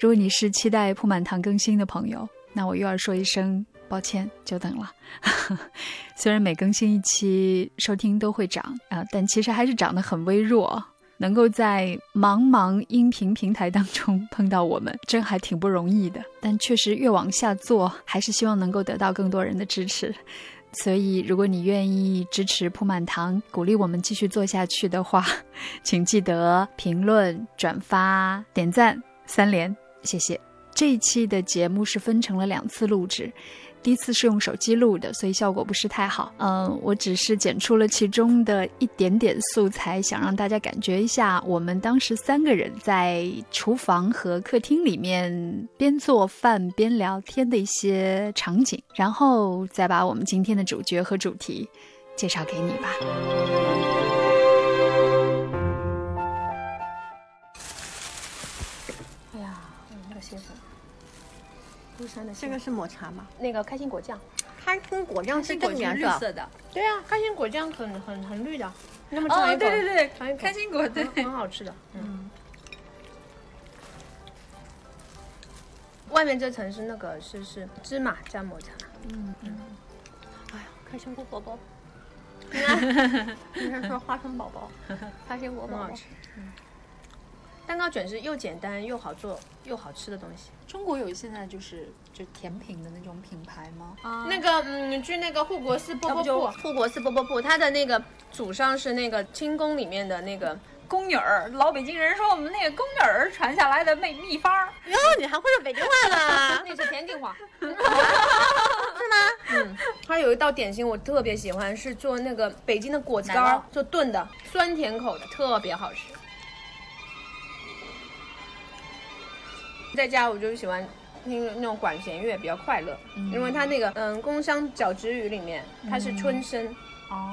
如果你是期待铺满堂更新的朋友，那我又要说一声抱歉，久等了。虽然每更新一期收听都会涨啊，但其实还是涨得很微弱。能够在茫茫音频平台当中碰到我们，真还挺不容易的。但确实越往下做，还是希望能够得到更多人的支持。所以，如果你愿意支持铺满堂，鼓励我们继续做下去的话，请记得评论、转发、点赞三连，谢谢。这一期的节目是分成了两次录制。第一次是用手机录的，所以效果不是太好。嗯，我只是剪出了其中的一点点素材，想让大家感觉一下我们当时三个人在厨房和客厅里面边做饭边聊天的一些场景，然后再把我们今天的主角和主题介绍给你吧。这个是抹茶吗？那个开心果酱，开心果酱是这个颜色的。对啊，开心果酱很很很绿的。那么尝一口，对对对，尝一口，开心果对，很好吃的。嗯。外面这层是那个是是芝麻加抹茶。嗯嗯。哎呀，开心果宝宝。应该说花生宝宝，开心果宝宝。嗯。蛋糕卷是又简单又好做又好吃的东西。中国有现在就是就甜品的那种品牌吗？啊，那个嗯，去那个护国寺波波铺，护国寺波波铺，它的那个祖上是那个清宫里面的那个宫女儿。老北京人说我们那个宫女儿传下来的秘秘方。哟，你还会说北京话呢？那是天津话，是吗？嗯，它有一道点心我特别喜欢，是做那个北京的果子干，做炖的，酸甜口的，特别好吃。在家我就喜欢听那种管弦乐，比较快乐，因为它那个嗯《宫商角徵羽》里面它是春声，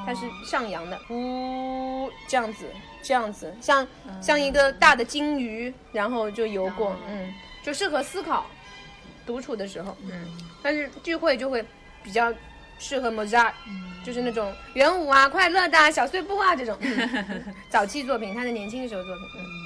它是上扬的，呜这样子这样子，像像一个大的金鱼，然后就游过，嗯，就适合思考，独处的时候，嗯，但是聚会就会比较适合 Mozart，就是那种圆舞啊、快乐的小碎步啊这种。早期作品，他的年轻的时候作品，嗯。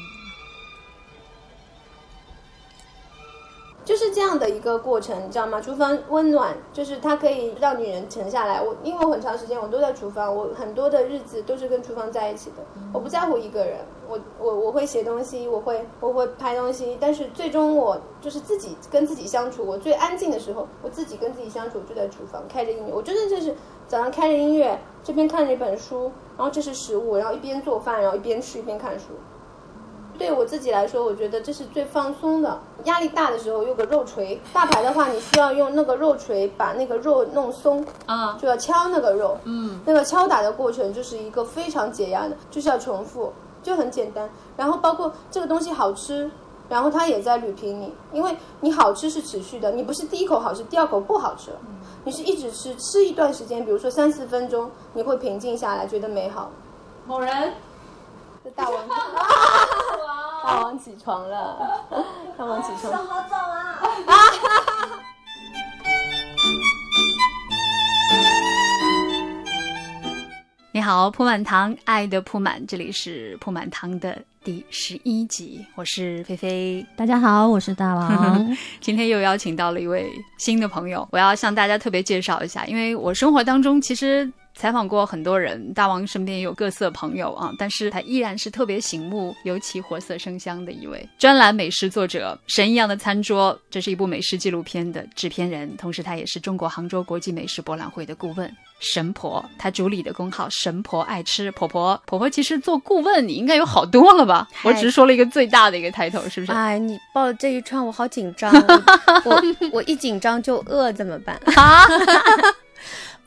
就是这样的一个过程，你知道吗？厨房温暖，就是它可以让女人沉下来。我因为我很长时间我都在厨房，我很多的日子都是跟厨房在一起的。我不在乎一个人，我我我会写东西，我会我会拍东西，但是最终我就是自己跟自己相处。我最安静的时候，我自己跟自己相处就在厨房，开着音乐。我真的就是早上开着音乐，这边看着一本书，然后这是食物，然后一边做饭，然后一边吃一边看书。对我自己来说，我觉得这是最放松的。压力大的时候，用个肉锤。大排的话，你需要用那个肉锤把那个肉弄松，啊，就要敲那个肉。嗯，那个敲打的过程就是一个非常解压的，就是要重复，就很简单。然后包括这个东西好吃，然后它也在捋平你，因为你好吃是持续的，你不是第一口好吃，第二口不好吃了，你是一直吃，吃一段时间，比如说三四分钟，你会平静下来，觉得美好。某人。大王，大王起床了，大王起床，好早啊！你好，铺满堂，爱的铺满，这里是铺满堂的第十一集，我是菲菲，大家好，我是大王，今天又邀请到了一位新的朋友，我要向大家特别介绍一下，因为我生活当中其实。采访过很多人，大王身边也有各色朋友啊，但是他依然是特别醒目、尤其活色生香的一位专栏美食作者。神一样的餐桌，这是一部美食纪录片的制片人，同时他也是中国杭州国际美食博览会的顾问。神婆，他主理的公号“神婆爱吃”，婆婆婆婆其实做顾问，你应该有好多了吧？我只是说了一个最大的一个抬头，是不是？哎，你报这一串，我好紧张，我我一紧张就饿，怎么办？啊？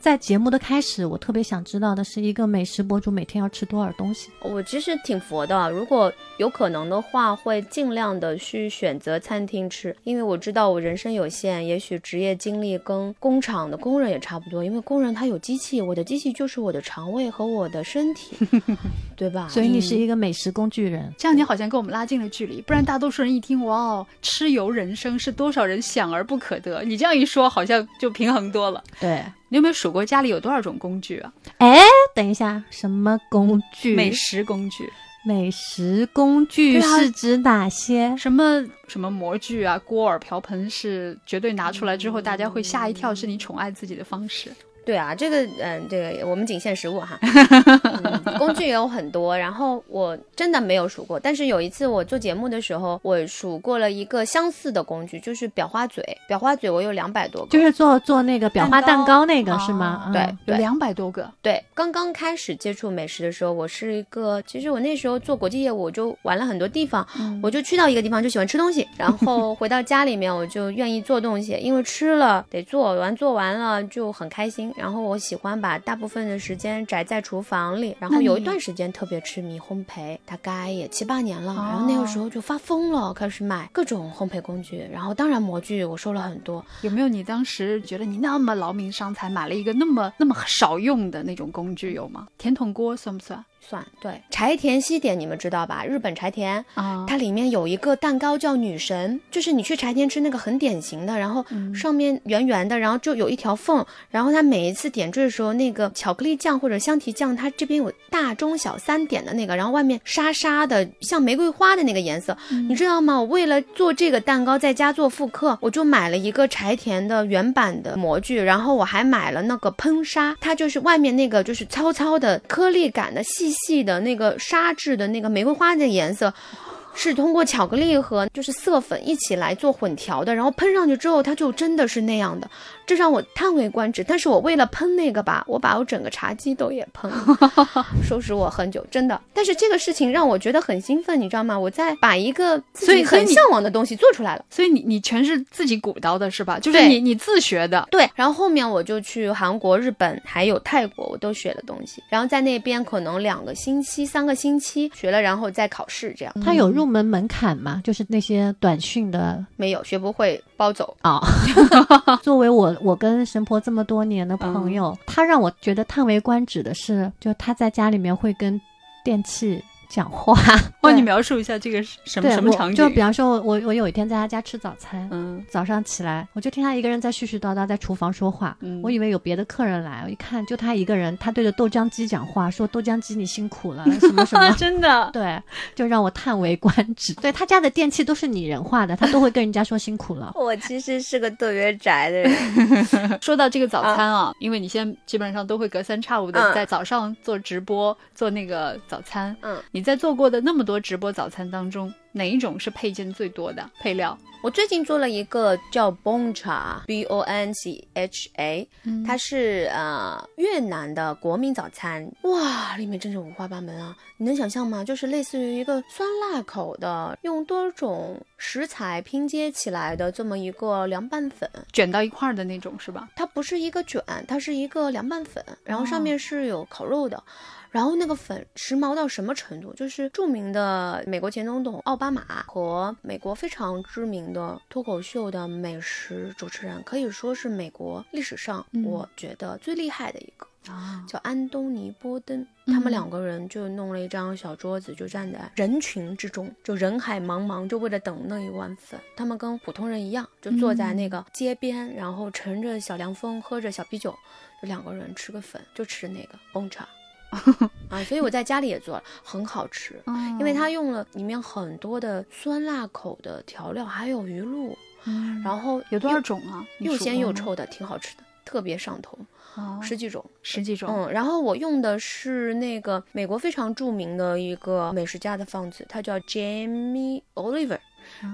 在节目的开始，我特别想知道的是，一个美食博主每天要吃多少东西？我其实挺佛的，如果有可能的话，会尽量的去选择餐厅吃，因为我知道我人生有限，也许职业经历跟工厂的工人也差不多，因为工人他有机器，我的机器就是我的肠胃和我的身体，对吧？所以你是一个美食工具人，这样你好像跟我们拉近了距离，不然大多数人一听哇哦，吃油人生是多少人想而不可得，你这样一说，好像就平衡多了。对。你有没有数过家里有多少种工具啊？哎，等一下，什么工具？美食工具。美食工具是指哪些？什么什么模具啊、锅碗瓢盆是绝对拿出来之后，大家会吓一跳，是你宠爱自己的方式。对啊，这个嗯，这个我们仅限食物哈、嗯 工具也有很多，然后我真的没有数过，但是有一次我做节目的时候，我数过了一个相似的工具，就是裱花嘴，裱花嘴我有两百多个，就是做做那个裱花蛋蛋糕那个是吗？对嗯有两百多个，对，刚刚开始接触美食的时候，我是一个，其实我那时候做国际业务，我就玩了很多地方，我就去到一个地方就喜欢吃东西，然后回到家里面我就愿意做东西，因为吃了得做完，做完了就很开心。然后我喜欢把大部分的时间宅在厨房里，然后有一段时间特别痴迷烘焙，大概也七八年了，然后那个时候就发疯了，开始买各种烘焙工具，然后当然模具我收了很多，有没有你当时觉得你那么劳民伤财，买了一个那么那么少用的那种工具有吗？甜筒锅算不算算对柴田西点你们知道吧？日本柴田。啊？它里面有一个蛋糕叫女神，就是你去柴田吃那个很典型的，然后上面圆圆的，然后就有一条缝，然后它每一次点缀的时候，那个巧克力酱或者香缇酱，它这边有大中小三点的那个，然后外面沙沙的像玫瑰花的那个颜色，你知道吗？我为了做这个蛋糕，在家做复刻，我就买了一个柴田的原版的模具，然后我还买了那个喷砂，它就是外面那个就是糙糙的颗粒感的细细的那个纱质的那个玫瑰花的颜色。是通过巧克力和就是色粉一起来做混调的，然后喷上去之后，它就真的是那样的，这让我叹为观止。但是我为了喷那个吧，我把我整个茶几都也喷了，收拾我很久，真的。但是这个事情让我觉得很兴奋，你知道吗？我在把一个自己很向往的东西做出来了。所以你你全是自己鼓捣的是吧？就是你你自学的。对，然后后面我就去韩国、日本还有泰国，我都学了东西。然后在那边可能两个星期、三个星期学了，然后再考试，这样他有入门门槛嘛？就是那些短讯的没有学不会包走。啊。作为我我跟神婆这么多年的朋友，他让我觉得叹为观止的是，就他在家里面会跟电器讲话。帮对你描述一下这个是什么对，什么场景？就比方说我，我有一天在他家吃早餐，嗯早上起来，我就听他一个人在絮絮叨叨在厨房说话，嗯我以为有别的客人来，我一看就他一个人，他对着豆浆机讲话，说豆浆机你辛苦了，什么什么。真的。对，就让我叹为观止。对他家的电器都是拟人化的，他都会跟人家说辛苦了。我其实是个特别宅的人，说到这个早餐啊，因为你现在基本上都会隔三差五的嗯在早上做直播，做那个早餐。嗯，你在做过的那么多直播早餐当中，哪一种是配件最多的配料？我最近做了一个叫 Bon Cha，B O N C H A，、它是呃越南的国民早餐，哇，里面真是五花八门啊！你能想象吗？就是类似于一个酸辣口的，用多种食材拼接起来的这么一个凉拌粉。卷到一块儿的那种是吧？它不是一个卷，它是一个凉拌粉，然后上面是有烤肉的。然后那个粉时髦到什么程度？就是著名的美国前总统奥巴马和美国非常知名的脱口秀的美食主持人，可以说是美国历史上嗯我觉得最厉害的一个。啊，叫安东尼·波登，嗯他们两个人就弄了一张小桌子，就站在人群之中，就人海茫茫，就为了等那一碗粉。他们跟普通人一样，就坐在那个街边，然后乘着小凉风，喝着小啤酒，就两个人吃个粉，就吃那个崩茶。啊，所以我在家里也做了，很好吃，因因为它用了里面很多的酸辣口的调料，还有鱼露，然后有多少又种啊？又鲜又臭的，挺好吃的，特别上头，哦十几种。十几种。嗯，然后我用的是那个美国非常著名的一个美食家的放子，他叫 Jamie Oliver。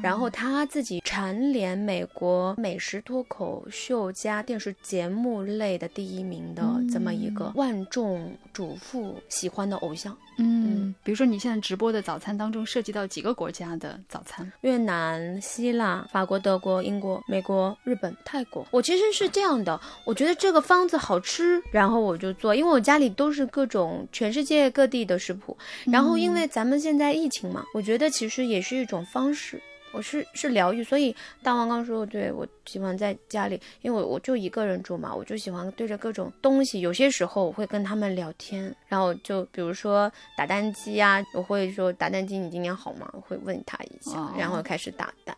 然后他自己蝉联美国美食脱口秀加电视节目类的第一名的这么一个万众瞩目喜欢的偶像。嗯，比如说你现在直播的早餐当中涉及到几个国家的早餐？越南、希腊、法国、德国、英国、美国、日本、泰国。我其实是这样的，我觉得这个方子好吃，然后我就做，因为我家里都是各种全世界各地的食谱。然后因为咱们现在疫情嘛，我觉得其实也是一种方式。我是是疗愈，所以大王刚说，对我喜欢在家里，因为我我就一个人住嘛，我就喜欢对着各种东西，有些时候我会跟他们聊天，然后就比如说打蛋机啊，我会说打蛋机你今年好吗？我会问他一下，哦然后开始打蛋。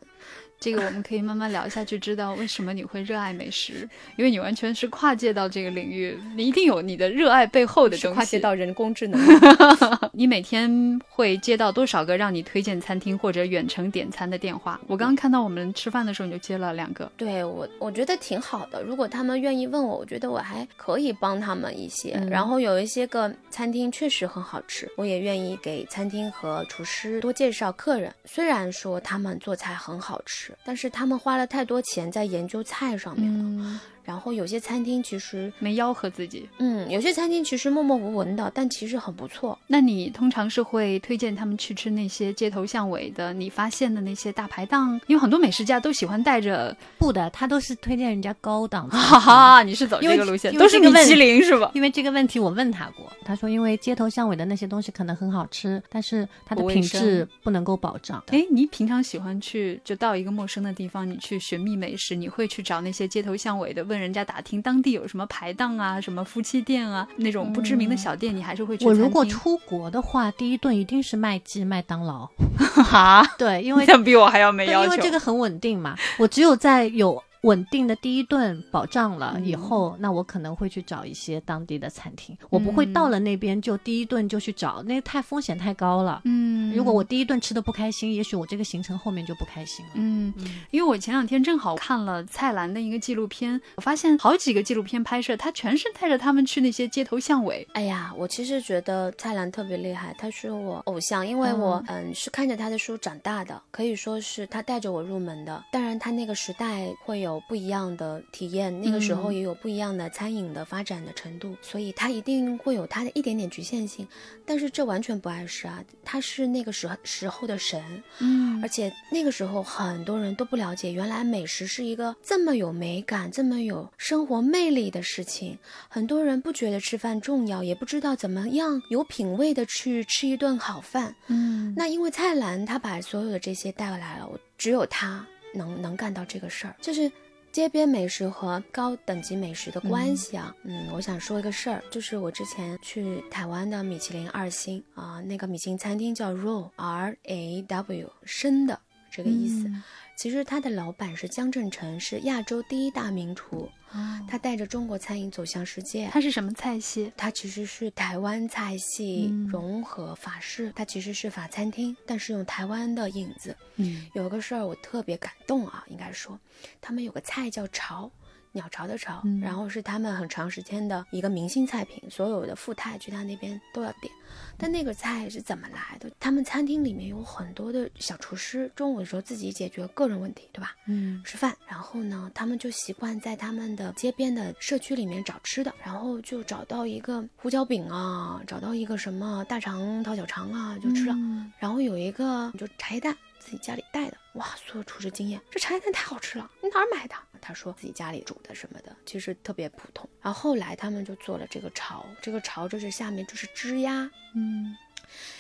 这个我们可以慢慢聊下去，知道为什么你会热爱美食，因为你完全是跨界到这个领域，你一定有你的热爱背后的东西。跨界到人工智能。你每天会接到多少个让你推荐餐厅或者远程点餐的电话？我刚刚看到我们吃饭的时候你就接了两个。对我，我觉得挺好的。如果他们愿意问我，我觉得我还可以帮他们一些。嗯然后有一些个餐厅确实很好吃，我也愿意给餐厅和厨师多介绍客人。虽然说他们做菜很好吃，但是他们花了太多钱在研究菜上面了。然后有些餐厅其实，没吆喝自己。嗯，有些餐厅其实默默无闻的，但其实很不错。那你通常是会推荐他们去吃那些街头巷尾的你发现的那些大排档？因为很多美食家都喜欢带着，不的，他都是推荐人家高档的。哈哈，你是走这个路线，都是米其林是吧？因为这个问题我问他过，他说因为街头巷尾的那些东西可能很好吃，但是它的品质不能够保障。哎，你平常喜欢去就到一个陌生的地方，你去寻觅美食，你会去找那些街头巷尾的，问人家打听当地有什么排档啊、什么夫妻店啊那种不知名的小店，你还是会去我。如果出国的话，第一顿一定是麦记、麦当劳。哈，对，因为 比我还要没要求。因为这个很稳定嘛。我只有在有稳定的第一顿保障了以后，那我可能会去找一些当地的餐厅。我不会到了那边就第一顿就去找，那太风险太高了。嗯，如果我第一顿吃的不开心，也许我这个行程后面就不开心了。嗯，因为我前两天正好看了蔡澜的一个纪录片，我发现好几个纪录片拍摄，他全是带着他们去那些街头巷尾。哎呀，我其实觉得蔡澜特别厉害，他是我偶像，因为我嗯是看着他的书长大的，可以说是他带着我入门的。当然，他那个时代会有不一样的体验，那个时候嗯也有不一样的餐饮的发展的程度，所以他一定会有他的一点点局限性。但是这完全不碍事啊，他是那个时时候的神，嗯而且那个时候很多人都不了解，原来美食是一个这么有美感、这么有生活魅力的事情。很多人不觉得吃饭重要，也不知道怎么样有品味的去吃一顿好饭。嗯，那因为蔡澜他把所有的这些带来了，只有他能能干到这个事儿，就是。街边美食和高等级美食的关系啊，嗯我想说一个事儿，就是我之前去台湾的米其林二星啊、那个米其林餐厅叫 Raw R A W 生的这个意思。嗯其实他的老板是江振成，是亚洲第一大名厨，哦他带着中国餐饮走向世界。他是什么菜系？他其实是台湾菜系嗯融合法式，他其实是法餐厅，但是用台湾的影子。嗯有个事儿我特别感动啊，应该说，他们有个菜叫巢，鸟巢的巢，嗯然后是他们很长时间的一个明星菜品，所有的富太去他那边都要点。但那个菜是怎么来的？他们餐厅里面有很多的小厨师，中午的时候自己解决个人问题，对吧？嗯吃饭，然后呢，他们就习惯在他们的街边的社区里面找吃的，然后就找到一个胡椒饼啊，找到一个什么大肠掏小肠啊，就吃了。嗯然后有一个就茶叶蛋，自己家里带的，哇，所有厨师惊艳，这茶叶蛋太好吃了，你哪儿买的？他说自己家里煮的什么的，其实特别普通。然后后来他们就做了这个巢，这个巢就是下面就是枝丫，嗯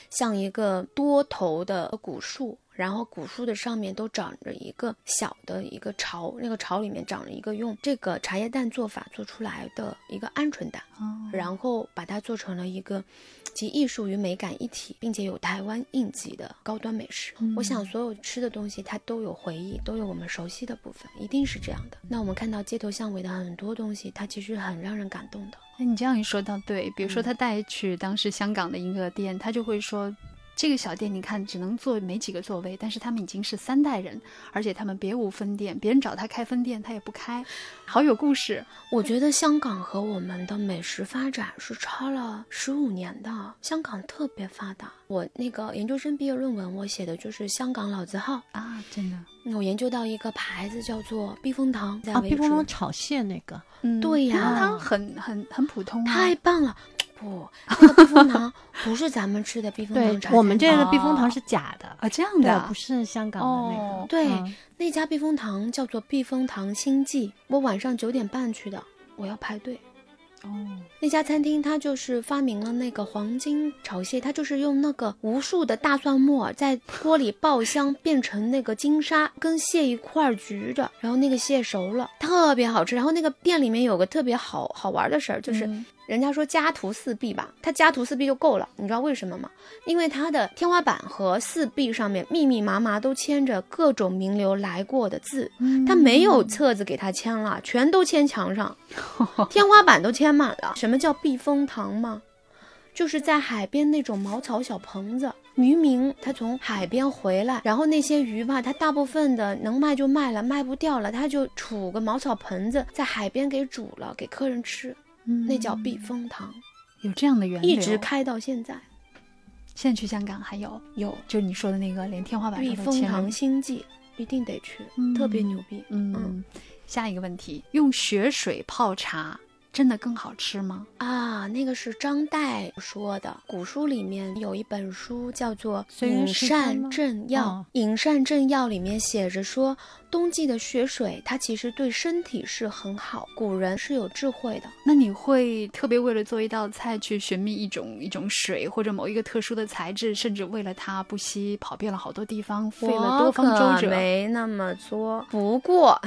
像一个多头的古树，然后古树的上面都长着一个小的一个巢，那个巢里面长着一个用这个茶叶蛋做法做出来的一个鹌鹑蛋，哦然后把它做成了一个集艺术与美感一体，并且有台湾印记的高端美食。我想所有吃的东西它都有回忆，都有我们熟悉的部分，一定是这样的。那我们看到街头巷尾的很多东西，它其实很让人感动的。哎，你这样一说到对，比如嗯说他带去当时香港的一个店，他就会说。这个小店你看只能坐没几个座位，但是他们已经是三代人，而且他们别无分店，别人找他开分店他也不开，好有故事。我觉得香港和我们的美食发展是超了十五年的。香港特别发达，我那个研究生毕业论文我写的就是香港老字号。啊，真的，我研究到一个牌子叫做避风塘，在啊，避风塘炒蟹那个，嗯，对呀避风塘很很很普通啊，太棒了。不，那个避风塘不是咱们吃的避风对塘茶餐，我们这个避风哦塘是假的，啊这样的啊，不是香港的那个。哦对嗯那家避风塘叫做避风塘星际，我晚上九点半去的，我要排队。哦，那家餐厅它就是发明了那个黄金炒蟹，它就是用那个无数的大蒜末在锅里爆香，变成那个金沙，跟蟹一块儿焗着，然后那个蟹熟了，特别好吃。然后那个店里面有个特别好好玩的事儿，就是嗯人家说家徒四壁吧，他家徒四壁就够了。你知道为什么吗？因为他的天花板和四壁上面密密麻麻都签着各种名流来过的字，他没有册子给他签了，全都签墙上，天花板都签满了。什么叫避风塘吗？就是在海边那种茅草小棚子，渔民他从海边回来，然后那些鱼吧，他大部分的能卖就卖了，卖不掉了，他就杵个茅草盆子在海边给煮了，给客人吃，那叫避风塘，有这样的源流，一直开到现在。现在去香港还有，有就是你说的那个，连天花板都签了风塘星际，一定得去，嗯特别牛逼。嗯，下一个问题，用雪水泡茶真的更好吃吗？啊，那个是张岱说的。古书里面有一本书叫做《饮膳正要》，哦饮膳正要》里面写着说，冬季的雪水它其实对身体是很好，古人是有智慧的。那你会特别为了做一道菜去寻觅一种一种水或者某一个特殊的材质，甚至为了它不惜跑遍了好多地方，费了多方周折。没那么作，不过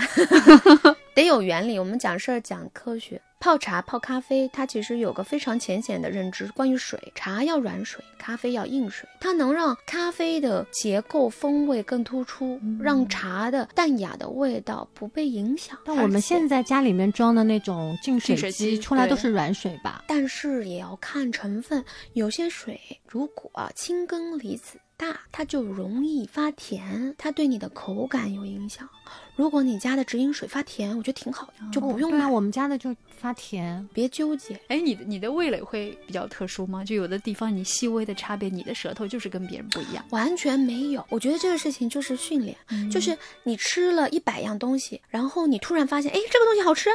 得有原理。我们讲事儿讲科学。泡茶、泡咖啡，它其实有个非常浅显的认知，关于水，茶要软水，咖啡要硬水，它能让咖啡的结构风味更突出，让茶的淡雅的味道不被影响。但我们现在家里面装的那种净水机机出来都是软水吧？但是也要看成分，有些水如果氢根离子大，它就容易发甜，它对你的口感有影响。如果你家的直饮水发甜，我觉得挺好的，就不用买对啊，，我们家的就发甜。别纠结。哎，你的你的味蕾会比较特殊吗？就有的地方你细微的差别，你的舌头就是跟别人不一样。完全没有，我觉得这个事情就是训练，就是你吃了一百样东西，然后你突然发现，哎，这个东西好吃，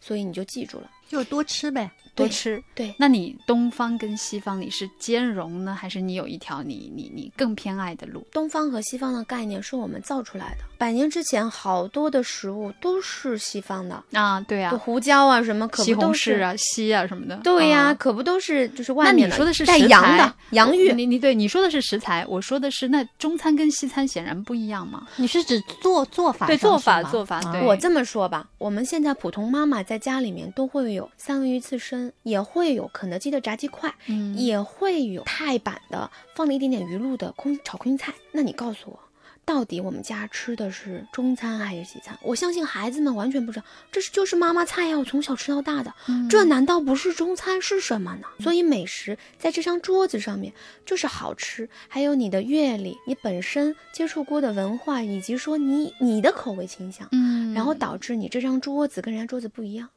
所以你就记住了。就多吃呗。对多吃。对，那你东方跟西方你是兼容呢，还是你有一条你你你更偏爱的路？东方和西方的概念是我们造出来的。百年之前，好多的食物都是西方的，啊，对啊，胡椒啊什么，可西不都是红柿啊、西啊什么的。对呀、啊可不都是就是外面那你说的是带食材洋的洋芋，你你对你说的是食材，我说的是那中餐跟西餐显然不一样嘛。你是指做做法对做法做法对我这么说吧，我们现在普通妈妈在家里面都会有三文鱼刺身，也会有肯德基的炸鸡块，嗯也会有泰版的放了一点点鱼露的空炒空心菜。那你告诉我，到底我们家吃的是中餐还是西餐？我相信孩子们完全不知道，这是就是妈妈菜呀，我从小吃到大的，嗯这难道不是中餐是什么呢？所以美食在这张桌子上面就是好吃，还有你的阅历、你本身接触过的文化，以及说你你的口味倾向，嗯然后导致你这张桌子跟人家桌子不一样。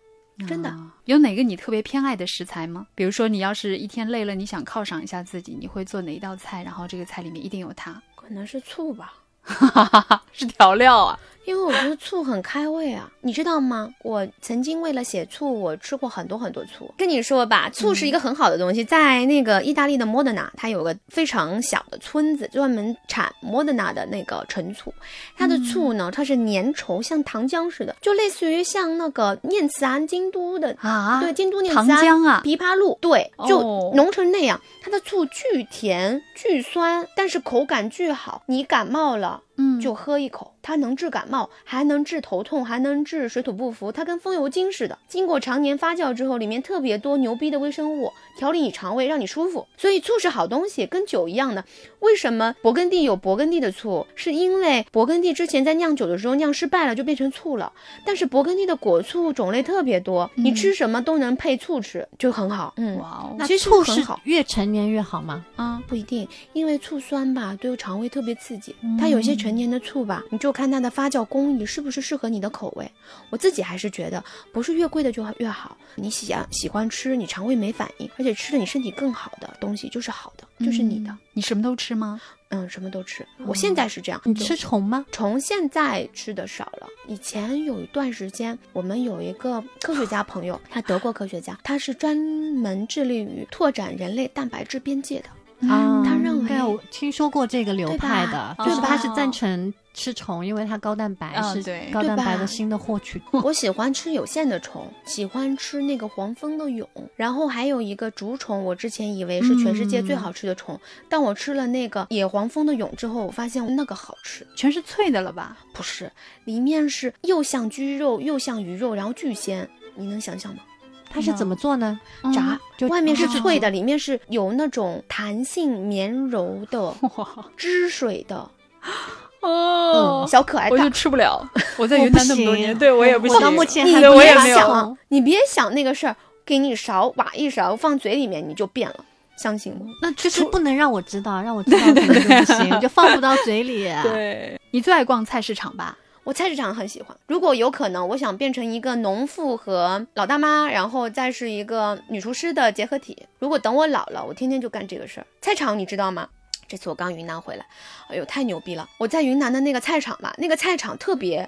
真的啊有哪个你特别偏爱的食材吗？比如说，你要是一天累了，你想犒赏一下自己，你会做哪一道菜？然后这个菜里面一定有它，可能是醋吧，哈哈哈哈是调料啊。因为我觉得醋很开胃啊，你知道吗？我曾经为了写醋，我吃过很多很多醋。跟你说吧，醋是一个很好的东西，在那个意大利的莫德纳，它有个非常小的村子，专门产莫德纳的那个陈醋。它的醋呢，它是粘稠，像糖浆似的，就类似于像那个念慈庵京都的啊对，京都念糖慈庵浆啊枇杷露，对，就哦浓成那样。它的醋巨甜巨酸，但是口感巨好。你感冒了，嗯就喝一口，它能治感冒，还能治头痛，还能治水土不服。它跟风油精似的，经过常年发酵之后，里面特别多牛逼的微生物，调理你肠胃，让你舒服。所以醋是好东西，跟酒一样的。为什么勃艮第有勃艮第的醋？是因为勃艮第之前在酿酒的时候酿失败了，就变成醋了。但是勃艮第的果醋种类特别多，你吃什么都能配醋吃，就很好。嗯，哇哦，那其实醋是很好越陈年越好吗？啊，不一定，因为醋酸吧，对肠胃特别刺激。它有些陈年的醋吧，你就看它的发酵工艺是不是适合你的口味。我自己还是觉得，不是越贵的就越好。你喜欢喜欢吃，你肠胃没反应，而且吃了你身体更好的东西就是好的，就是你的。你什么都吃吗？嗯，什么都吃。我现在是这样。你吃虫吗？虫现在吃的少了，以前有一段时间，我们有一个科学家朋友，他德国科学家，他是专门致力于拓展人类蛋白质边界的。啊，他认为对啊，我听说过这个流派的，就是他是赞成吃虫，因为它高蛋白是高蛋白的新的获取。我喜欢吃有限的虫，喜欢吃那个黄蜂的蛹，然后还有一个竹虫，我之前以为是全世界最好吃的虫，但我吃了那个野黄蜂的蛹之后，我发现那个好吃，全是脆的了吧？不是，里面是又像鸡肉又像鱼肉，然后巨鲜，你能想象吗？它是怎么做呢？炸，就外面是哦脆的，里面是有那种弹性绵柔的汁水的，哦嗯，小可爱我就。吃不了。我在云南那么多行年，对我也不行。我到目前你还没有我也没有想，你别想那个事儿，给你勺挖一勺放嘴里面，你就变了，相信我。那就是不能让我知道，让我知道可能就不行，就放不到嘴里。对你最爱逛菜市场吧？我菜市场很喜欢，如果有可能，我想变成一个农妇和老大妈，然后再是一个女厨师的结合体。如果等我老了，我天天就干这个事儿。菜场你知道吗？这次我刚云南回来，哎呦太牛逼了！我在云南的那个菜场吧，那个菜场特别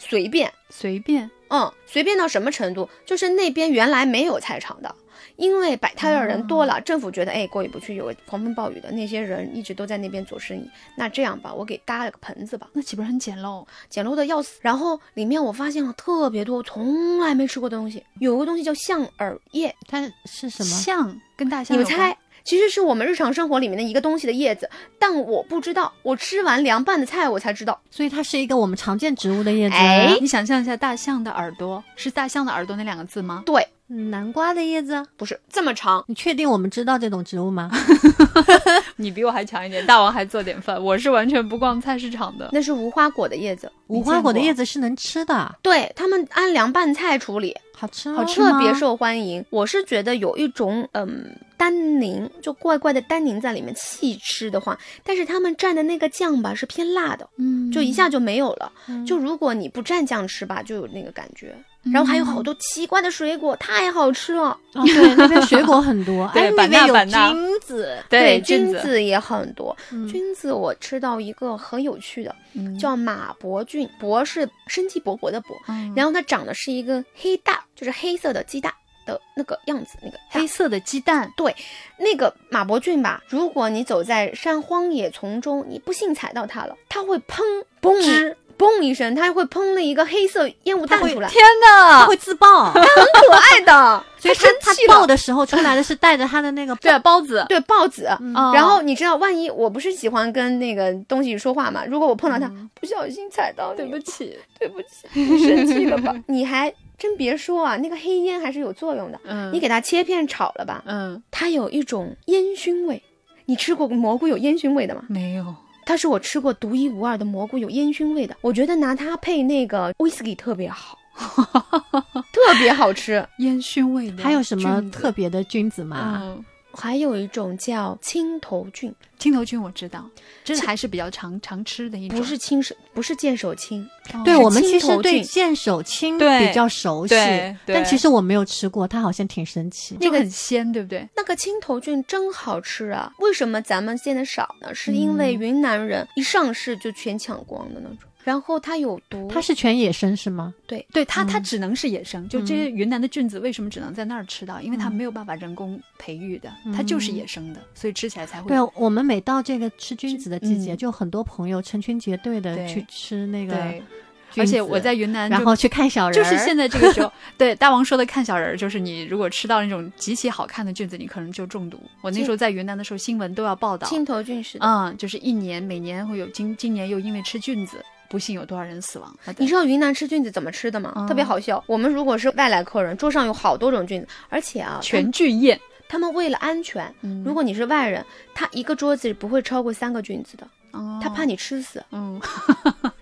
随便，随便嗯，随便到什么程度？就是那边原来没有菜场的，因为摆摊的人多了，政府觉得哎过意不去，有个狂风暴雨的那些人一直都在那边做生意。那这样吧，我给搭了个盆子吧，那岂不是很简陋？简陋的要死。然后里面我发现了特别多我从来没吃过的东西，有个东西叫象耳叶，它是什么？象跟大象，你们猜？其实是我们日常生活里面的一个东西的叶子，但我不知道，我吃完凉拌的菜我才知道。所以它是一个我们常见植物的叶子。哎你想象一下，大象的耳朵是大象的耳朵那两个字吗？对，嗯南瓜的叶子。不是这么长，你确定我们知道这种植物吗？你比我还强一点，大王还做点饭，我是完全不逛菜市场的。那是无花果的叶子。无花果的叶子是能吃的，对他们按凉拌菜处理，好吃吗？好吃特别受欢迎。我是觉得有一种嗯单宁，就怪怪的单宁在里面，细吃的话，但是他们蘸的那个酱吧是偏辣的，嗯就一下就没有了。嗯就如果你不蘸酱吃吧，就有那个感觉。然后还有好多奇怪的水果，太好吃了。哦，对，那边水果很多，对哎，那板边有菌子，对菌菌子子也很多。嗯菌子我吃到一个很有趣的，嗯叫马勃菌，勃是生机勃勃的勃，嗯然后它长的是一个黑蛋，就是黑色的鸡蛋的那个样子，那个黑色的鸡蛋，对那个马勃菌吧，如果你走在山荒野丛中，你不幸踩到它了，它会砰嘣吱嘣一声，它会喷了一个黑色烟雾弹出来，天哪！它会自爆，它很可爱的，所以它生气了。它爆的时候出来的是带着它的那个对孢子，对孢子，然后你知道，万一我不是喜欢跟那个东西说话嘛？如果我碰到它，嗯不小心踩到你，对不起，对不起，你生气了吧？你还真别说啊，那个黑烟还是有作用的。嗯你给它切片炒了吧，嗯它有一种烟熏味。你吃过蘑菇有烟熏味的吗？没有，它是我吃过独一无二的蘑菇，有烟熏味的。我觉得拿它配那个威士忌特别好，特别好吃。烟熏味的，还有什么特别的菌子吗？嗯，还有一种叫青头菌，青头菌我知道，这还是比较常常吃的一种，不是青手，不是剑手青，哦对我们其实对剑手青比较熟悉但其实我没有吃过，它好像挺神奇。就很鲜，对不对？那个青头菌真好吃啊！为什么咱们见的少呢？是因为嗯云南人一上市就全抢光的那种，然后它有毒，它是全野生是吗？对对它，它嗯只能是野生。就这些云南的菌子，为什么只能在那儿吃到？因为它嗯没有办法人工培育的，它就是野生的，所以吃起来才会对啊，我们每到这个吃菌子的季节，嗯就很多朋友成群结队的去吃那个对。而且我在云南，然后去看小人儿，就是现在这个时候，对大王说的看小人儿，就是你如果吃到那种极其好看的菌子，你可能就中毒。我那时候在云南的时候，新闻都要报道，青头菌是的。嗯，就是一年每年会有今今年又因为吃菌子，不幸有多少人死亡。你知道云南吃菌子怎么吃的吗？嗯特别好笑。我们如果是外来客人，桌上有好多种菌子，而且啊，全菌宴，他们为了安全，嗯如果你是外人，他一个桌子不会超过三个菌子的，哦他怕你吃死。嗯，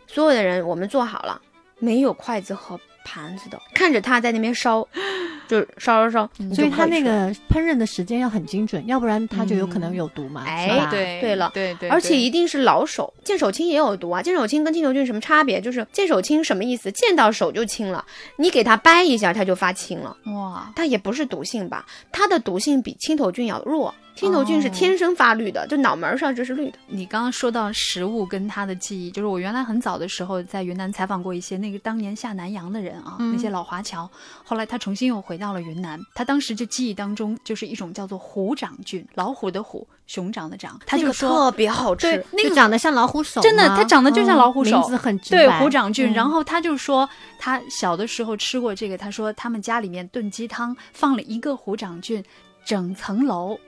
所有的人，我们做好了，没有筷子和盘子的，看着他在那边烧，就烧烧烧，所以它那个烹饪的时间要很精准，要不然它就有可能有毒嘛。哎对对了对对，而且一定是老手，见手青也有毒啊。见手青跟青头菌什么差别？就是见手青什么意思？见到手就青了，你给它掰一下，它就发青了。哇，它也不是毒性吧？它的毒性比青头菌要弱。青头菌是哦。天生发绿的，就脑门上就是绿的。你刚刚说到食物跟他的记忆，就是我原来很早的时候在云南采访过一些那个当年下南洋的人啊，嗯。那些老华侨，后来他重新又回到了云南，他当时就记忆当中就是一种叫做虎掌菌，老虎的虎，熊掌的掌，他那个就说。特别好吃对，，那个长得像老虎手，真的它长得就像老虎手。嗯名字很直对虎掌菌，嗯。然后他就说他小的时候吃过这个，他说他们家里面炖鸡汤放了一个虎掌菌，整层楼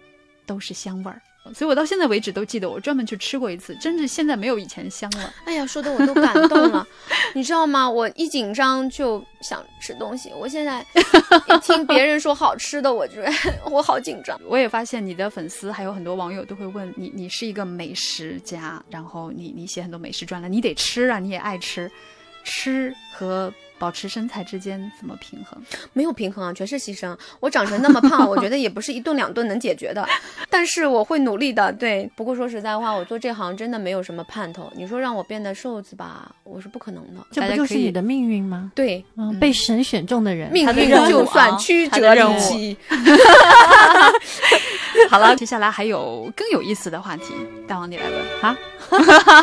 都是香味儿。所以我到现在为止都记得，我专门去吃过一次，真是现在没有以前香了。哎呀，说的我都感动了，你知道吗？我一紧张就想吃东西，我现在一 听别人说好吃的，我觉得 我好紧张。我也发现你的粉丝还有很多网友都会问你，你是一个美食家，然后你你写很多美食专栏，你得吃啊，你也爱吃，吃和保持身材之间怎么平衡？没有平衡啊，全是牺牲。我长成那么胖，我觉得也不是一顿两顿能解决的，但是我会努力的。对，不过说实在话，我做这行真的没有什么盼头。你说让我变得瘦子吧，我是不可能的。这不就是你的命运吗？对，嗯，被神选中的人，命运就算啊曲折离奇。好了，接下来还有更有意思的话题，大王你来问啊？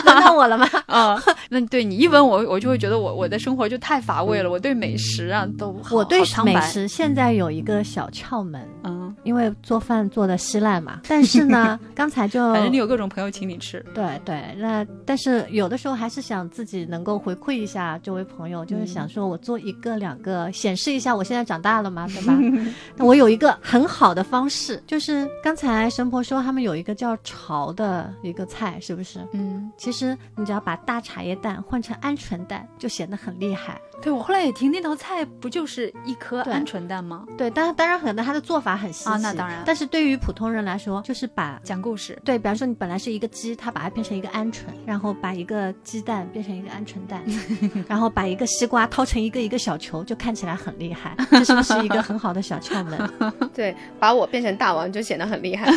轮到 我了吗？嗯。那对你一问我，我就会觉得我我的生活就太乏味了，我对美食啊都好我对美食现在有一个小窍门，嗯，因为做饭做的稀烂嘛。但是呢，刚才就反正你有各种朋友请你吃，对对，那但是有的时候还是想自己能够回馈一下周围朋友，就是想说我做一个两个，显示一下我现在长大了嘛，对吧？那我有一个很好的方式，就是刚才神婆说他们有一个叫潮的一个菜，是不是？嗯，其实你只要把大茶叶蛋换成鹌鹑蛋，就显得很厉害。对我后来也听那道菜不就是一颗鹌鹑蛋吗？对，当然当然可能它的做法很稀奇啊那当然但是对于普通人来说，就是把讲故事，对，比方说你本来是一个鸡，它把它变成一个鹌鹑，然后把一个鸡蛋变成一个鹌鹑蛋，然后把一个西瓜掏成一个一个小球，就看起来很厉害。这是不是一个很好的小窍门？对，把我变成大王就显得很厉害。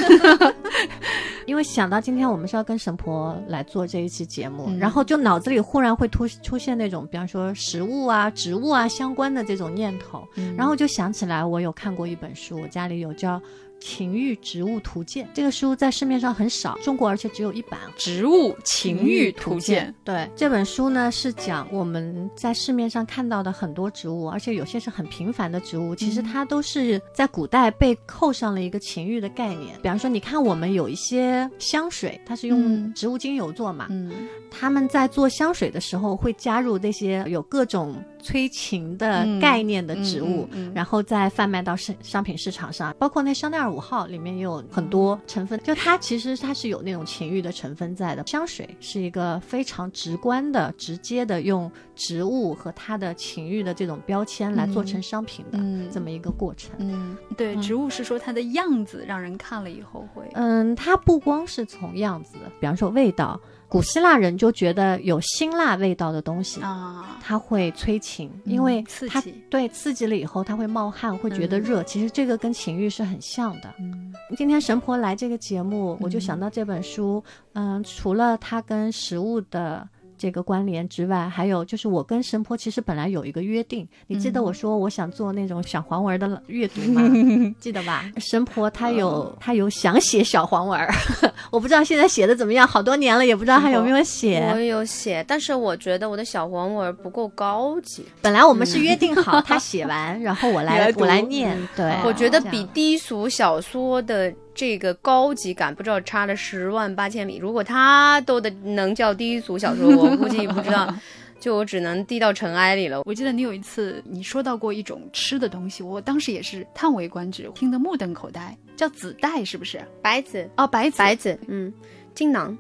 因为想到今天我们是要跟神婆来做这一期节目，嗯然后就脑子里忽然会突出现那种，比方说食物啊、植物啊相关的这种念头，嗯然后就想起来我有看过一本书，我家里有叫《情欲植物图鉴》，这个书在市面上很少，中国而且只有一版。植物情欲图鉴，对。这本书呢，是讲我们在市面上看到的很多植物，而且有些是很平凡的植物，其实它都是在古代被扣上了一个情欲的概念。比方说，你看我们有一些香水，它是用嗯。植物精油做嘛，嗯。他们在做香水的时候会加入那些有各种催情的嗯概念的植物，嗯嗯嗯然后再贩卖到商商品市场上，包括那香奈儿五号里面也有很多成分，就它其实它是有那种情欲的成分在的。香水是一个非常直观的、直接的用植物和它的情欲的这种标签来做成商品的、嗯这么一个过程。嗯，对，嗯植物是说它的样子让人看了以后会，嗯，它不光是从样子，比方说味道，古希腊人就觉得有辛辣味道的东西。啊，它会催情，嗯因为它对刺激了以后，它会冒汗，会觉得嗯热。其实这个跟情欲是很像的。嗯今天神婆来这个节目，我就想到这本书。嗯，除了它跟食物的这个关联之外，还有就是我跟神婆其实本来有一个约定。你记得我说我想做那种小黄文的阅读吗？记得吧？神婆她有她有想写小黄文，我不知道现在写的怎么样，好多年了也不知道还有没有写。我有写，但是我觉得我的小黄文不够高级。本来我们是约定好他写完，然后我来 来我来念。对，我觉得比低俗小说的这个高级感，不知道差了十万八千里。如果他都的能叫低俗小说，我估计不知道，就我只能低到尘埃里了。我记得你有一次你说到过一种吃的东西，我当时也是叹为观止，听得目瞪口呆，叫紫带是不是？白子，哦，白子，白子，嗯，金囊。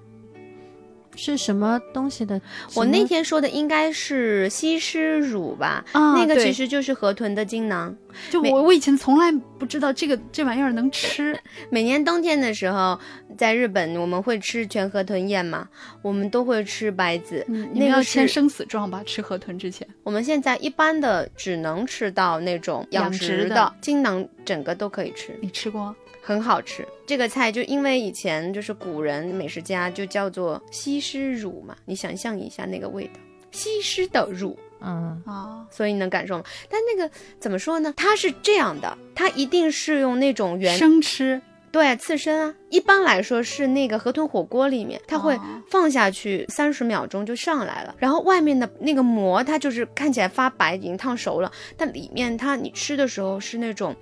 是什么东西的？我那天说的应该是西施乳吧，啊那个其实就是河豚的精囊。就我我以前从来不知道这个这玩意儿能吃，每年冬天的时候，在日本我们会吃全河豚宴嘛，我们都会吃白子。你们要那个是签生死状吧？吃河豚之前，我们现在一般的只能吃到那种养殖殖的精囊，整个都可以吃，你吃过？很好吃。这个菜就因为以前就是古人美食家就叫做西施乳嘛，你想象一下那个味道，西施的乳。嗯啊，所以你能感受吗？但那个怎么说呢？它是这样的，它一定是用那种原生吃，对刺身啊。一般来说是那个河豚火锅里面，它会哦放下去三十秒钟就上来了，然后外面的那个膜它就是看起来发白，已经烫熟了，但里面它你吃的时候是那种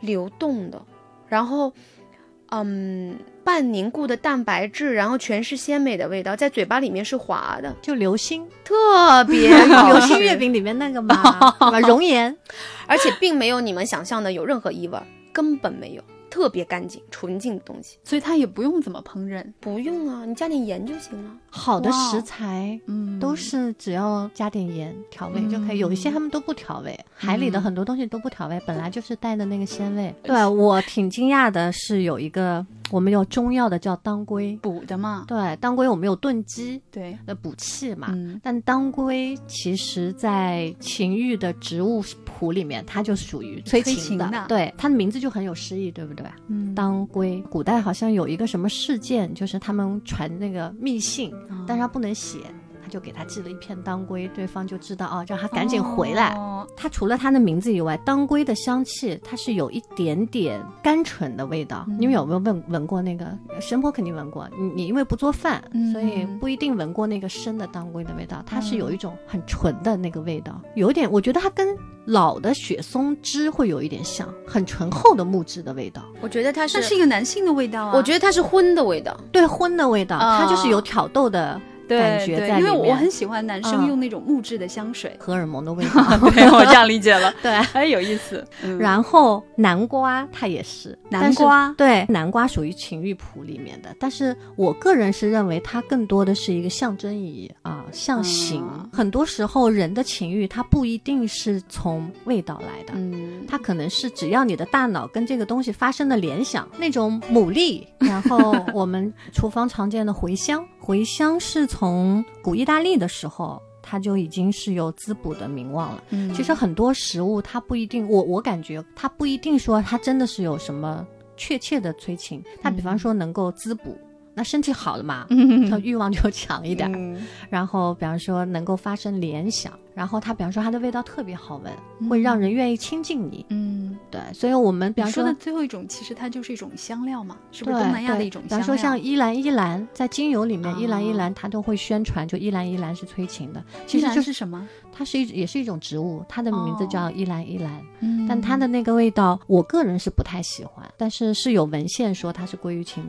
流动的，然后嗯半凝固的蛋白质，然后全是鲜美的味道，在嘴巴里面是滑的，就流心，特别流心月饼里面那个嘛？熔岩，而且并没有你们想象的有任何异味儿，根本没有。特别干净、纯净的东西。所以它也不用怎么烹饪。不用啊，你加点盐就行了。好的食材，嗯都是只要加点盐调味就可以。嗯有一些他们都不调味，海里的嗯很多东西都不调味，本来就是带的那个鲜味。对我挺惊讶的是，有一个我们有中药的叫当归，补的嘛。对，当归我们有炖鸡对，那补气嘛。嗯但当归其实，在情欲的植物谱里面，它就属于催催情的，情的对，它的名字就很有诗意，对不对？嗯。当归，古代好像有一个什么事件，就是他们传那个密信，但是他不能写，他就给他寄了一片当归，对方就知道啊，让他赶紧回来。哦它除了他的名字以外，当归的香气它是有一点点甘醇的味道。嗯你们有没有闻闻过那个？神婆肯定闻过，你你因为不做饭，嗯所以不一定闻过那个生的当归的味道。它是有一种很纯的那个味道，有点，我觉得它跟老的雪松枝会有一点像，很醇厚的木质的味道。我觉得它是，那是一个男性的味道啊。我觉得它是荤的味道。对荤的味道，啊它就是有挑逗的对感觉对在里面，因为我很喜欢男生嗯用那种木质的香水。荷尔蒙的味道。对，我这样理解了，对，很有意思。嗯然后南瓜它也是南瓜对，南瓜属于情欲谱里面的，但是我个人是认为它更多的是一个象征意义啊，象形。嗯很多时候人的情欲它不一定是从味道来的。嗯，它可能是只要你的大脑跟这个东西发生了联想，那种牡蛎，然后我们厨房常见的茴香，茴香是从古意大利的时候，它就已经是有滋补的名望了。嗯其实很多食物它不一定，我我感觉它不一定说它真的是有什么确切的催情，它比方说能够滋补。那身体好了嘛，它欲望就强一点。嗯然后，比方说能够发生联想，然后它，比方说它的味道特别好闻，会让人愿意亲近你。嗯，对，所以我们比方你说的最后一种，其实它就是一种香料嘛，是不对是东南亚的一种香料？比方说像依兰依兰，在精油里面，哦依兰依兰它都会宣传，就依兰依兰是催情的。其依兰实就是什么？它是一也是一种植物，它的名字哦叫依兰依兰。嗯但它的那个味道，我个人是不太喜欢，但是是有文献说它是归于情，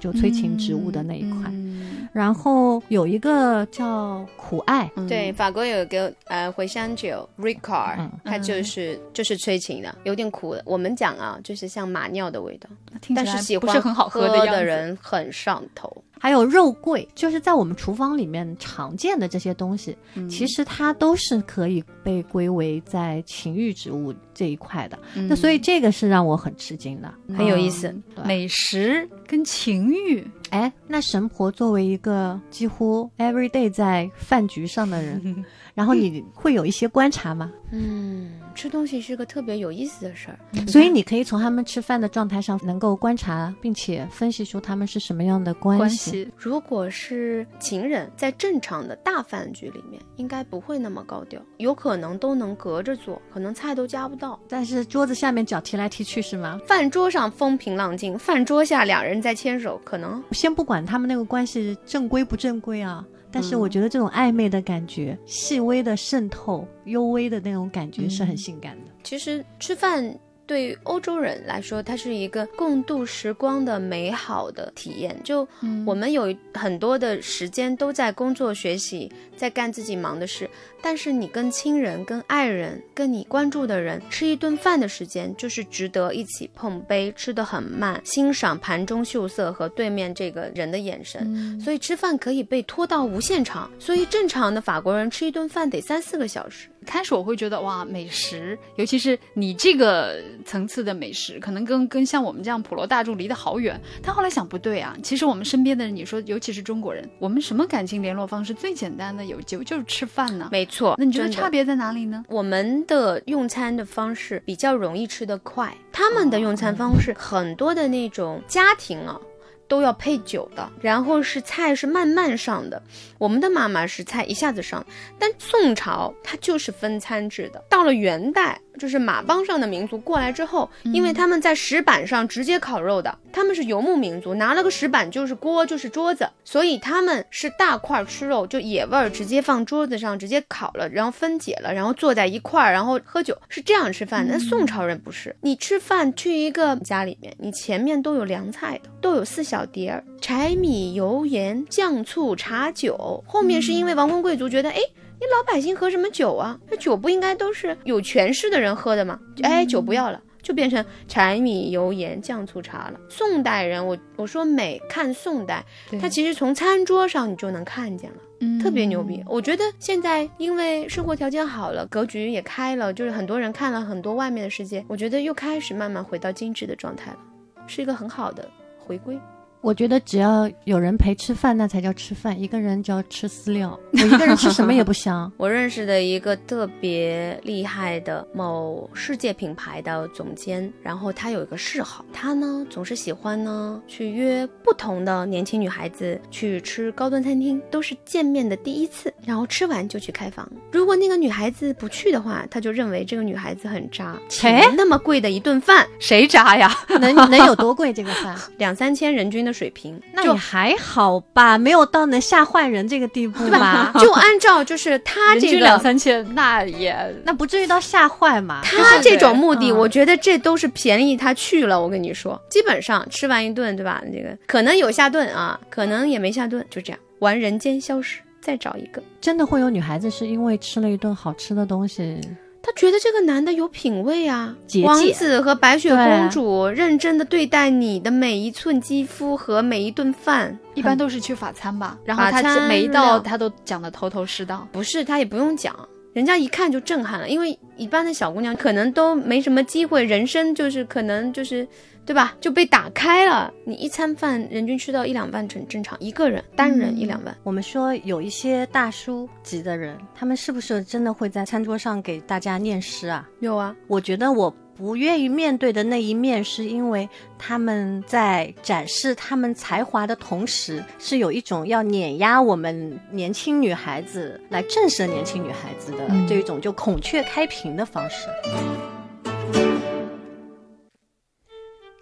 就催情植物的那一款。嗯然后有一个叫苦艾，嗯对，法国有一个呃茴香酒 Ricard，、嗯它就是就是催情的，有点苦的。我们讲啊，就是像马尿的味道，听起来但是喜欢很好喝喝的。人很上头。还有肉桂，就是在我们厨房里面常见的这些东西，嗯其实它都是可以被归为在情欲植物这一块的。嗯那所以这个是让我很吃惊的。很有意思美食跟情欲，哎，那神婆作为一个几乎 every day 在饭局上的人，然后你会有一些观察吗？嗯，吃东西是个特别有意思的事儿。所以你可以从他们吃饭的状态上能够观察，并且分析出他们是什么样的关。系如果是情人，在正常的大饭局里面，应该不会那么高调，有可能都能隔着坐，可能菜都夹不到。但是桌子下面脚踢来踢去是吗？饭桌上风平浪静，饭桌下两人在牵手，可能先不管他们那个关系正规不正规啊，但是我觉得这种暧昧的感觉、细微的渗透、幽微的那种感觉是很性感的。其实吃饭对于欧洲人来说，它是一个共度时光的美好的体验。就我们有很多的时间都在工作、学习，在干自己忙的事，但是你跟亲人、跟爱人、跟你关注的人吃一顿饭的时间，就是值得一起碰杯，吃得很慢，欣赏盘中秀色和对面这个人的眼神。所以吃饭可以被拖到无限长，所以正常的法国人吃一顿饭得三四个小时。开始我会觉得哇，美食，尤其是你这个层次的美食，可能跟跟像我们这样普罗大众离得好远。但后来想不对啊，其实我们身边的人，你说尤其是中国人，我们什么感情联络方式最简单的有就就是吃饭呢？没错，那你觉得差别在哪里呢？我们的用餐的方式比较容易吃得快，他们的用餐方式很多的那种家庭啊。都要配酒的，然后是菜是慢慢上的。我们的妈妈是菜一下子上，但宋朝它就是分餐制的。到了元代，就是马帮上的民族过来之后，因为他们在石板上直接烤肉的，他们是游牧民族，拿了个石板就是锅就是桌子，所以他们是大块吃肉，就野味儿直接放桌子上直接烤了，然后分解了，然后坐在一块儿，然后喝酒，是这样吃饭的。那宋朝人不是，你吃饭去一个家里面，你前面都有凉菜的，都有四小碟儿，柴米油盐酱醋茶酒，后面是因为王公贵族觉得，哎。你老百姓喝什么酒啊？这酒不应该都是有权势的人喝的吗？哎，酒不要了，就变成柴米油盐酱醋茶了。宋代人，我我说美看宋代，他其实从餐桌上你就能看见了。特别牛逼！我觉得现在因为生活条件好了，格局也开了，就是很多人看了很多外面的世界，我觉得又开始慢慢回到精致的状态了，是一个很好的回归。我觉得只要有人陪吃饭，那才叫吃饭。一个人就要吃饲料，我一个人吃什么也不香。我认识的一个特别厉害的某世界品牌的总监，然后他有一个嗜好，他呢总是喜欢呢去约不同的年轻女孩子去吃高端餐厅，都是见面的第一次，然后吃完就去开房。如果那个女孩子不去的话，他就认为这个女孩子很渣。钱那么贵的一顿饭，谁渣呀？能能有多贵？这个饭 两三千人均的。水平那也还好吧，没有到能吓坏人这个地步吧？就按照就是他这个两三千，那也那不至于到吓坏嘛。他这种目的，我觉得这都是便宜他去了。我跟你说，基本上吃完一顿，对吧？这个可能有下顿啊，可能也没下顿，就这样玩人间消失，再找一个。真的会有女孩子是因为吃了一顿好吃的东西。他觉得这个男的有品位啊，王子和白雪公主认真的对待你的每一寸肌肤和每一顿饭，一般都是去法餐吧。然后他每一道他都讲的头头是道，不是他也不用讲，人家一看就震撼了，因为一般的小姑娘可能都没什么机会，人生就是可能就是。对吧？就被打开了。你一餐饭人均吃到一两万很正常，一个人单人一两万。我们说有一些大叔级的人，他们是不是真的会在餐桌上给大家念诗啊？有啊。我觉得我不愿意面对的那一面，是因为他们在展示他们才华的同时，是有一种要碾压我们年轻女孩子来震慑年轻女孩子的这一种就孔雀开屏的方式。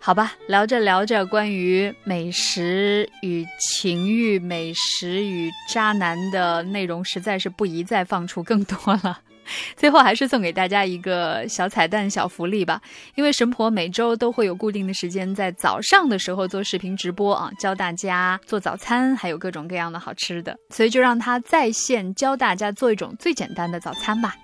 好吧，聊着聊着，关于美食与情欲、美食与渣男的内容，实在是不宜再放出更多了。最后，还是送给大家一个小彩蛋、小福利吧。因为神婆每周都会有固定的时间，在早上的时候做视频直播啊，教大家做早餐，还有各种各样的好吃的，所以就让她在线教大家做一种最简单的早餐吧。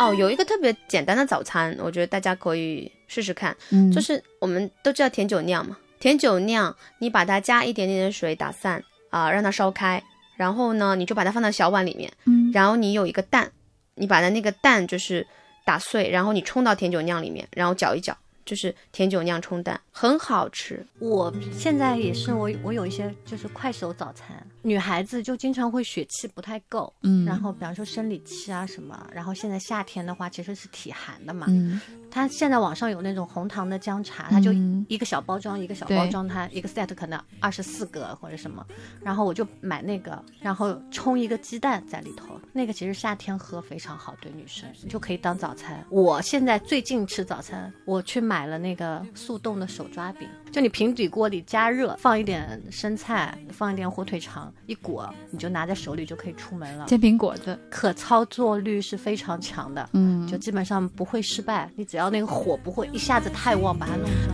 哦，有一个特别简单的早餐，我觉得大家可以试试看。嗯，就是我们都知道甜酒酿嘛，甜酒酿，你把它加一点点的水打散啊，让它烧开，然后呢，你就把它放到小碗里面。嗯，然后你有一个蛋，你把它那个蛋就是打碎，然后你冲到甜酒酿里面，然后搅一搅。就是甜酒酿冲蛋，很好吃。我现在也是，我我有一些就是快手早餐，女孩子就经常会血气不太够，嗯，然后比方说生理期啊什么，然后现在夏天的话其实是体寒的嘛，嗯，它现在网上有那种红糖的姜茶，它就一个小包装一个小包装，它一个 set 可能二十四个或者什么，然后我就买那个，然后冲一个鸡蛋在里头，那个其实夏天喝非常好，对女生就可以当早餐。我现在最近吃早餐，我去买。买了那个速冻的手抓饼，就你平底锅里加热，放一点生菜，放一点火腿肠，一裹，你就拿在手里就可以出门了。煎饼果子，可操作率是非常强的，嗯，就基本上不会失败。你只要那个火不会一下子太旺，把它弄成。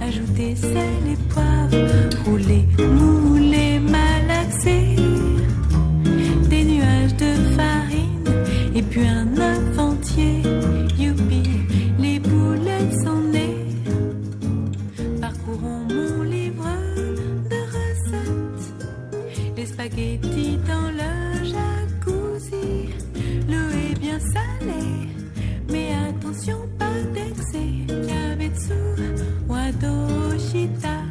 はどうした